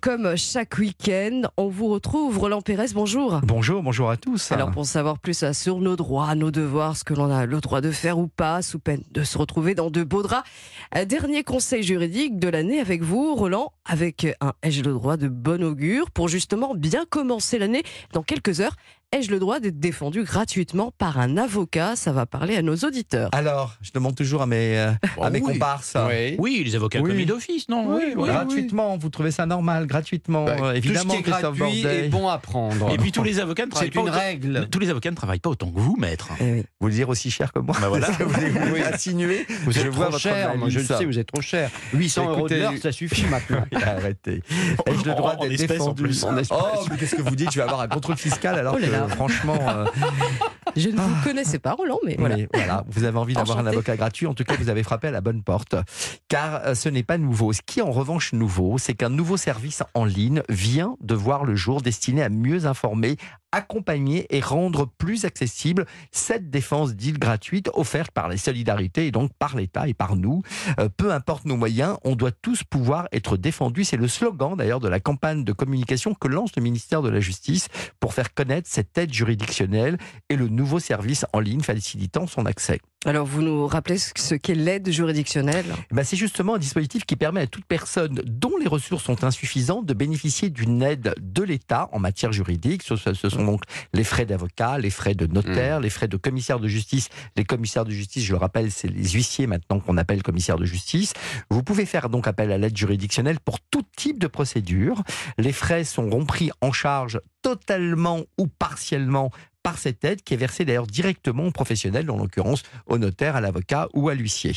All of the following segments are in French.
Comme chaque week-end, on vous retrouve. Roland Pérez, bonjour. Bonjour, bonjour à tous. Alors pour savoir plus euh, sur nos droits, nos devoirs, ce que l'on a le droit de faire ou pas, sous peine de se retrouver dans de beaux draps, un dernier conseil juridique de l'année avec vous, Roland, avec un ai-je le droit de bon augure pour justement bien commencer l'année dans quelques heures. Ai-je le droit d'être défendu gratuitement par un avocat? Ça va parler à nos auditeurs. Alors, je demande toujours à mes, euh, à mes oui. comparses. Oui, les avocats Oui. commis d'office, non? Oui, oui, gratuitement, vous trouvez ça normal, gratuitement, Bah, euh, évidemment, tout ce qui est Christophe gratuit Bordet. est bon à prendre. Et puis tous les avocats ne travaillent C'est pas une autant- règle. Tous les avocats ne travaillent pas autant que vous, maître. Eh oui. Vous le dire aussi cher que moi Bah voilà. Que vous voulez Oui. insinuer Vous Je êtes vois trop votre cher, moi je le sais, vous êtes trop cher. 800 euros de l'heure, ça suffit maintenant. Arrêtez. Ai-je le droit En- en d'être espèces, en défendu plus. En espèces. Oh, mais qu'est-ce que vous dites? Je vais avoir un contrôle fiscal alors Oh que, là. franchement, euh, Je ne vous connaissais pas, Roland, mais voilà. Mais voilà, vous avez envie d'avoir un avocat gratuit. En tout cas, vous avez frappé à la bonne porte. Car euh, ce n'est pas nouveau. Ce qui est en revanche nouveau, c'est qu'un nouveau service en ligne vient de voir le jour destiné à mieux informer, accompagner et rendre plus accessible cette défense dite gratuite offerte par les solidarités et donc par l'État et par nous. Euh, peu importe nos moyens, on doit tous pouvoir être défendus. C'est le slogan d'ailleurs de la campagne de communication que lance le ministère de la Justice pour faire connaître cette aide juridictionnelle et le nouveau service en ligne facilitant son accès. Alors, vous nous rappelez ce qu'est l'aide juridictionnelle? Ben, c'est justement un dispositif qui permet à toute personne dont les ressources sont insuffisantes de bénéficier d'une aide de l'État en matière juridique. Ce, sont donc les frais d'avocat, les frais de notaire, les frais de commissaire de justice. Les commissaires de justice, je le rappelle, c'est les huissiers maintenant qu'on appelle commissaires de justice. Vous pouvez faire donc appel à l'aide juridictionnelle pour tout type de procédure. Les frais seront pris en charge totalement ou partiellement par cette aide qui est versée d'ailleurs directement aux professionnels, en l'occurrence au notaire, à l'avocat ou à l'huissier.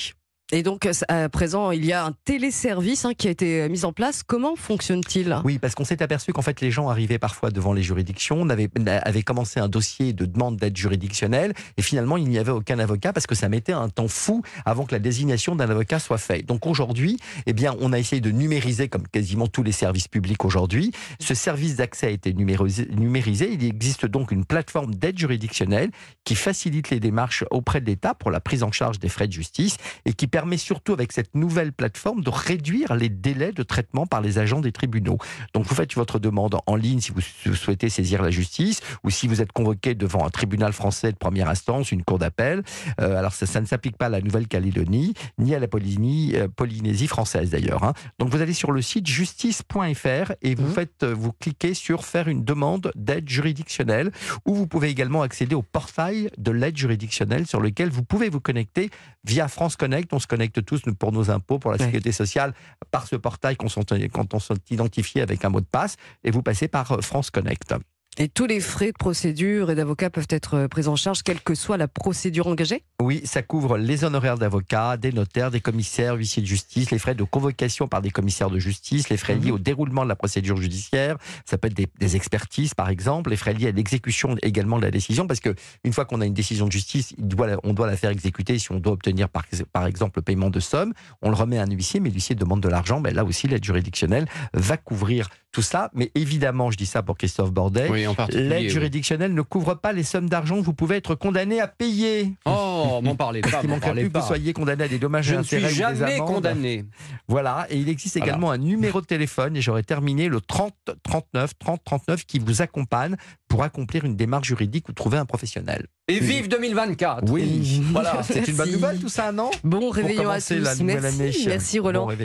Et donc, euh, à présent, il y a un téléservice hein, qui a été euh, mis en place. Comment fonctionne-t-il? Oui, parce qu'on s'est aperçu qu'en fait, les gens arrivaient parfois devant les juridictions, avait commencé un dossier de demande d'aide juridictionnelle, et finalement, il n'y avait aucun avocat parce que ça mettait un temps fou avant que la désignation d'un avocat soit faite. Donc aujourd'hui, eh bien, on a essayé de numériser, comme quasiment tous les services publics aujourd'hui. Ce service d'accès a été numérisé, numérisé. Il existe donc une plateforme d'aide juridictionnelle qui facilite les démarches auprès de l'État pour la prise en charge des frais de justice et qui permet surtout avec cette nouvelle plateforme de réduire les délais de traitement par les agents des tribunaux. Donc vous faites votre demande en ligne si vous sou- souhaitez saisir la justice ou si vous êtes convoqué devant un tribunal français de première instance, une cour d'appel. Euh, alors ça, ça ne s'applique pas à la Nouvelle-Calédonie ni à la Polynésie, euh, Polynésie française d'ailleurs. hein. Donc vous allez sur le site justice.fr et vous Mhm. faites, euh, vous cliquez sur faire une demande d'aide juridictionnelle ou vous pouvez également accéder au portail de l'aide juridictionnelle sur lequel vous pouvez vous connecter via France Connect. On se connecte tous pour nos impôts, pour la sécurité sociale, par ce portail quand on s'est identifié avec un mot de passe et vous passez par euh, France Connect. Et tous les frais de procédure et d'avocat peuvent être euh, pris en charge, quelle que soit la procédure engagée? Oui, ça couvre les honoraires d'avocats, des notaires, des commissaires, huissiers de justice, les frais de convocation par des commissaires de justice, les frais liés Mhm. au déroulement de la procédure judiciaire. Ça peut être des, des expertises, par exemple, les frais liés à l'exécution également de la décision, parce que une fois qu'on a une décision de justice, il doit la- on doit la faire exécuter. Si on doit obtenir, par, par exemple, le paiement de somme, on le remet à un huissier, mais l'huissier demande de l'argent. Ben là aussi, l'aide juridictionnelle va couvrir tout ça. Mais évidemment, je dis ça pour Christophe Bordet. Oui, en particulier. L'aide oui. juridictionnelle ne couvre pas les sommes d'argent que vous pouvez être condamné à payer. Oh, m'en parlez pas, Il m'en manquerait parlez plus que vous pas. soyez condamné à des dommages Je et ne suis jamais condamné. Voilà, et il existe Voilà. également un numéro de téléphone, et j'aurais terminé le 30 39 30 39 qui vous accompagne pour accomplir une démarche juridique ou trouver un professionnel. Et vive 2024 Oui, voilà, c'est une bonne nouvelle tout ça, non? Bon Pour réveillon à tous. la merci, année. merci Roland. Bon réveillon.